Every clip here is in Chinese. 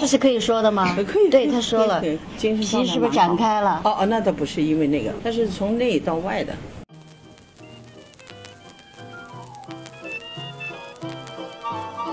这是可以说的吗？可以，对，他说了，对，精神皮是不是展开了？哦哦，那倒不是因为那个，它是从内到外的。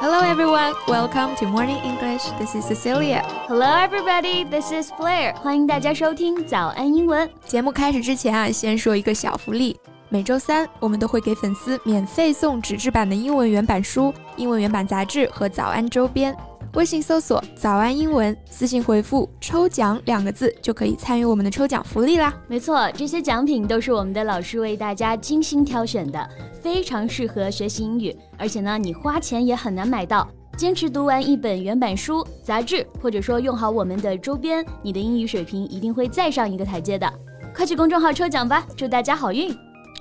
Hello everyone, welcome to Morning English. This is Cecilia. Hello, everybody. This is Blair. 欢迎大家收听早安英文。节目开始之前啊，先说一个小福利。每周三，我们都会给粉丝免费送纸质版的英文原版书、英文原版杂志和早安周边。微信搜索“早安英文”，私信回复“抽奖”两个字，就可以参与我们的抽奖福利啦。没错，这些奖品都是我们的老师为大家精心挑选的，非常适合学习英语。而且呢，你花钱也很难买到。坚持读完一本原版书、杂志，或者说用好我们的周边，你的英语水平一定会再上一个台阶的。快去公众号抽奖吧，祝大家好运！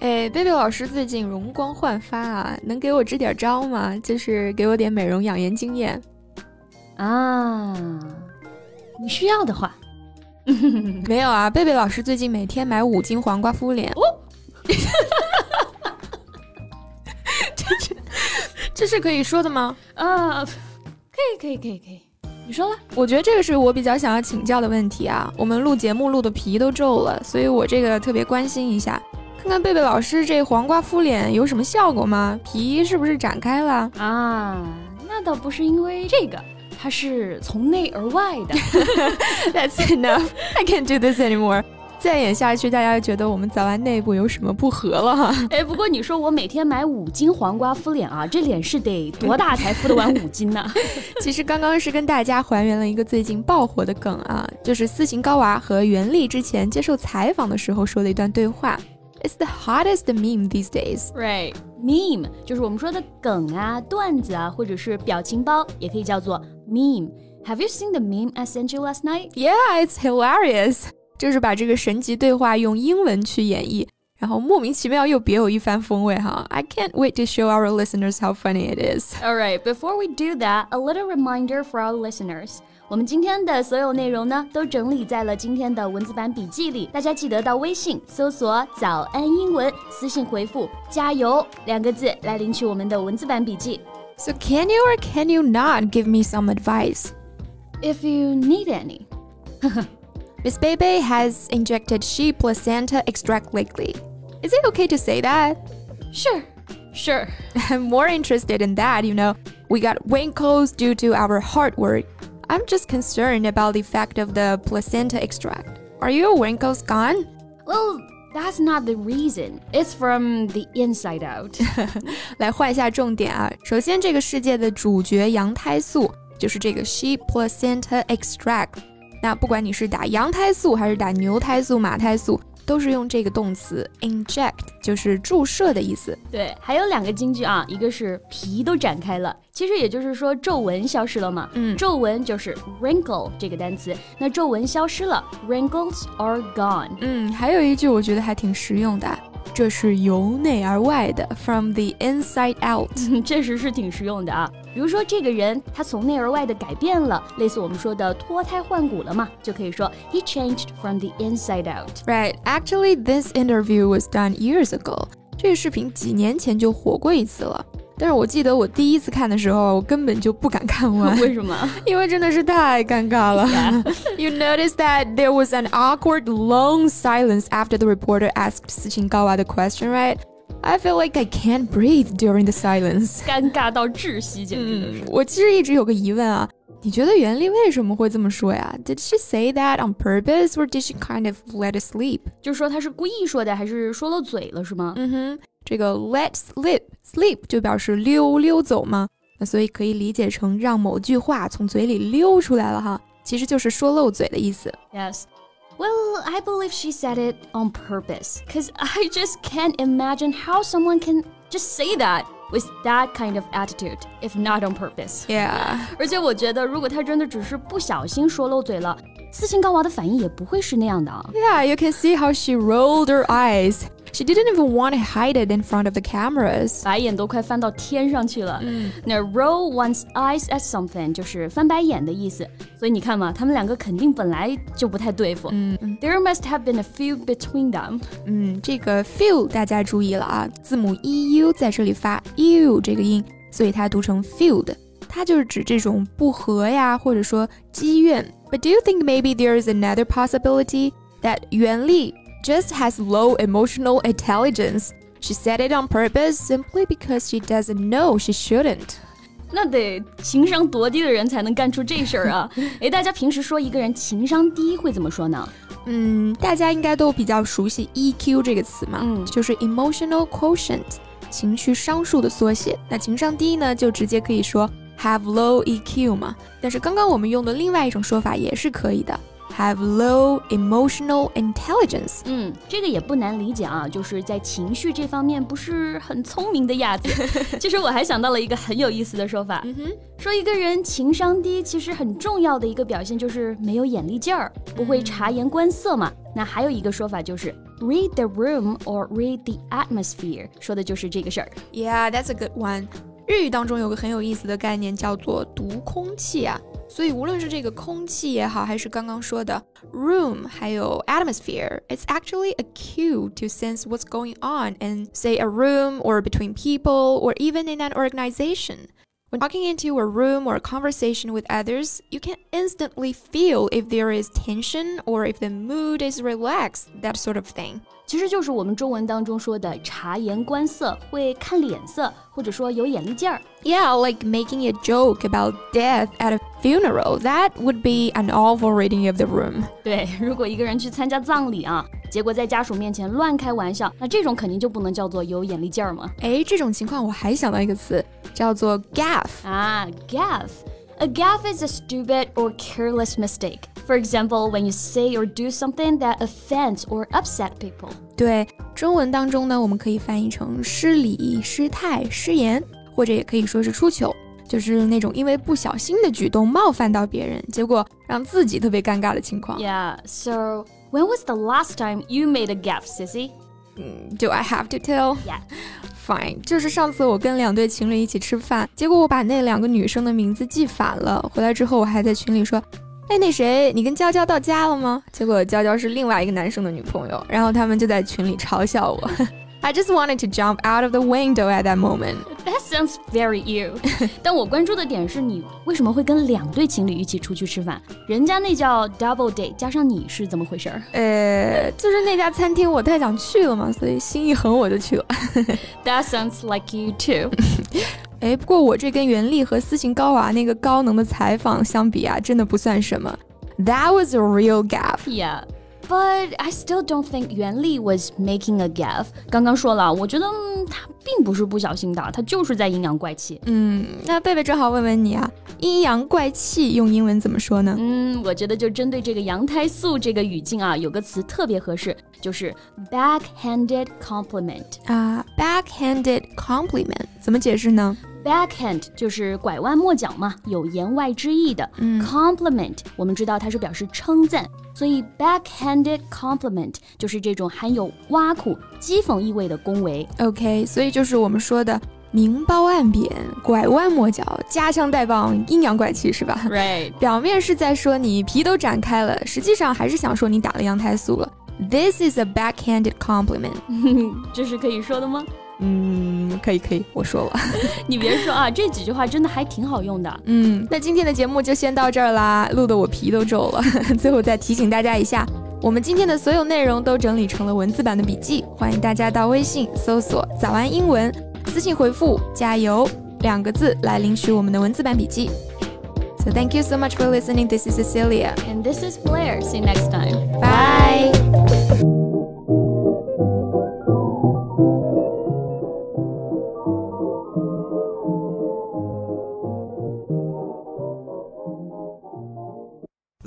哎，贝贝老师最近容光焕发啊，能给我支点招吗？就是给我点美容养颜经验。啊，你需要的话，没有啊，贝贝老师最近每天买五斤黄瓜敷脸。哦，这是这是可以说的吗？啊，可以，可以，可以，可以。你说了，我觉得这个是我比较想要请教的问题啊。我们录节目录的皮都皱了，所以我这个特别关心一下，看看贝贝老师这黄瓜敷脸有什么效果吗？皮是不是展开了？啊，那倒不是因为这个。它是从内而外的。That's enough. I can't do this anymore. 再演下去，大家觉得我们早安内部有什么不和了哈？哎，不过你说我每天买五斤黄瓜敷脸啊，这脸是得多大才敷得完五斤呢？其实刚刚是跟大家还原了一个最近爆火的梗啊，就是斯琴高娃和袁立之前接受采访的时候说的一段对话。It's the hottest meme these days. Right. Meme 就是我们说的梗啊、段子啊，或者是表情包，也可以叫做 meme. Have you seen the meme I sent you last night? Yeah, it's hilarious. 就是把这个神级对话用英文去演绎，然后莫名其妙又别有一番风味哈。I can't wait to show our listeners how funny it is. Alright, before we do that, a little reminder for our listeners. 我们今天的所有内容呢，都整理在了今天的文字版笔记里。大家记得到微信搜索“早安英文”，私信回复“加油”两个字来领取我们的文字版笔记。 So can you or can you not give me some advice? If you need any. Miss Bebe has injected sheep placenta extract lately. Is it okay to say that? Sure, sure. I'm more interested in that, you know. We got wrinkles due to our hard work. I'm just concerned about the effect of the placenta extract. Are your wrinkles gone? Well, that's not the reason. It's from the inside out. 来画一下重点啊！首先，这个世界的主角羊胎素就是这个 sheep placenta extract。那不管你是打羊胎素还是打牛胎素、马胎素，都是用这个动词 inject，就是注射的意思。对，还有两个金句啊，一个是皮都展开了，其实也就是说皱纹消失了嘛。嗯皱纹就是 wrinkle 这个单词，那皱纹消失了，wrinkles are gone。嗯，还有一句我觉得还挺实用的，这是由内而外的，from the inside out。确实是挺实用的啊。比如说这个人他从内而外的改变了，类似我们说的脱胎换骨了嘛，就可以说 he changed from the inside out。 Right, actually, this interview was done years ago. 这个视频几年前就火过一次了，但是我记得我第一次看的时候，我根本就不敢看完，为什么？因为真的是太尴尬了。 you noticed that there was an awkward, long silence after the reporter asked Sichin Gawa the question, right? I feel like I can't breathe during the silence. 尴尬到窒息，简直就是。我其实一直有个疑问啊，你觉得袁立为什么会这么说呀？Did she say that on purpose, or did she kind of let it sleep? 就是说他是故意说的，还是说漏嘴了，是吗？嗯哼，这个 let slip sleep 就表示溜溜走嘛，那所以可以理解成让某句话从嘴里溜出来了哈，其实就是说漏嘴的意思。 Yes. Well, I believe she said it on purpose. Because I just can't imagine how someone can just say that with that kind of attitude, if not on purpose. Yeah. 而且我觉得，如果她真的只是不小心说漏嘴了，斯琴高娃的反应也不会是那样的啊。 Yeah, you can see how she rolled her eyes. She didn't even want to hide it in front of the cameras. 白眼都快翻到天上去了。嗯那 roll one's eyes at something 就是翻白眼的意思。所以你看嘛，他们两个肯定本来就不太对付。嗯嗯 There must have been a few between them. 嗯，这个 feel 大家注意了啊，字母 e u 在这里发 u 这个音，所以它读成 filled。 它就是指这种不和呀，或者说积怨。But do you think maybe there is another possibility that Yuan Li just has low emotional intelligence? She said it on purpose simply because she doesn't know she shouldn't. 那得情商多低的人才能干出这事儿啊！哎，大家平时说一个人情商低会怎么说呢？嗯，大家应该都比较熟悉 EQ 这个词嘛，嗯就是 emotional quotient，情绪商数的缩写。那情商低呢，就直接可以说 have low EQ 嘛。但是刚刚我们用的另外一种说法也是可以的 ，have low emotional intelligence。嗯，这个也不难理解啊，就是在情绪这方面不是很聪明的样子。其实我还想到了一个很有意思的说法，说一个人情商低，其实很重要的一个表现就是没有眼力劲儿，不会察言观色嘛。那还有一个说法就是 read the room or read the atmosphere，说的就是这个事儿。Yeah, that's a good one. 日语当中有个很有意思的概念叫做读空气啊，所以无论是这个空气也好，还是刚刚说的 room，还有 atmosphere, it's actually a cue to sense what's going on in, say, a room or between people or even in an organization. When walking into a room or a conversation with others, you can instantly feel if there is tension or if the mood is relaxed, that sort of thing. 其实就是我们中文当中说的察言观色，会看脸色，或者说有眼力劲儿。 Yeah, like making a joke about death at a funeral. That would be an awful reading of the room. 对，如果一个人去参加葬礼啊，结果在家属面前乱开玩笑，那这种肯定就不能叫做有眼力劲儿嘛。哎，这种情况我还想到一个词，叫做 gaff。啊，gaffe。A gaffe is a stupid or careless mistake. For example, when you say or do something that offends or upset people. 对，中文当中呢，我们可以翻译成失礼、失态、失言，或者也可以说是出糗， 就是那种因为不小心的举动冒犯到别人，结果让自己特别尴尬的情况。Yeah. So, when was the last time you made a gaffe, Sissy? Do I have to tell? Yeah. Fine，就是上次我跟两对情侣一起吃饭，结果我把那两个女生的名字记反了。回来之后，我还在群里说：“哎，那谁，你跟娇娇到家了吗？”结果娇娇是另外一个男生的女朋友，然后他们就在群里嘲笑我。I just wanted to jump out of the window at that moment. That sounds very you. 但我关注的点是你为什么会跟两对情侣一起出去吃饭？人家那叫 double date，加上你是怎么回事儿呃，就是那家餐厅我太想去了嘛，所以心一横我就去了。 ？That sounds like you too. 哎，不过我这跟袁立和斯琴高娃那个高能的采访相比啊，真的不算什么。That was a real gaffe. Yeah. But I still don't think Yuan Li was making a gaffe. 刚刚说了，我觉得、嗯、他 并不是不小心的，他就是在阴阳怪气。嗯，那贝贝正好问问你啊，阴阳怪气用英文怎么说呢？嗯，我觉得就针对这个羊胎素这个语境啊，有个词特别合适，就是 backhanded compliment。啊，backhanded compliment 怎么解释呢？Backhand 就是拐弯抹角嘛，有言外之意的。嗯 Compliment 我们知道它是表示称赞，所以 backhanded compliment 就是这种含有挖苦、讥讽意味的恭维。，OK，所以就是我们说的明褒暗贬、拐弯抹角、夹枪带棒、阴阳怪气，是吧？Right，表面是在说你皮都展开了，实际上还是想说你打了羊胎素了。This is a backhanded compliment。这是可以说的吗？嗯，可以可以，我说了。你别说啊，这几句话真的还挺好用的。嗯，那今天的节目就先到这儿啦，录得我皮都皱了。最后再提醒大家一下，我们今天的所有内容都整理成了文字版的笔记，欢迎大家到微信搜索“早安英文”，私信回复“加油”两个字来领取我们的文字版笔记。So thank you so much for listening. This is Cecilia. And this is Blair. See you next time. Bye.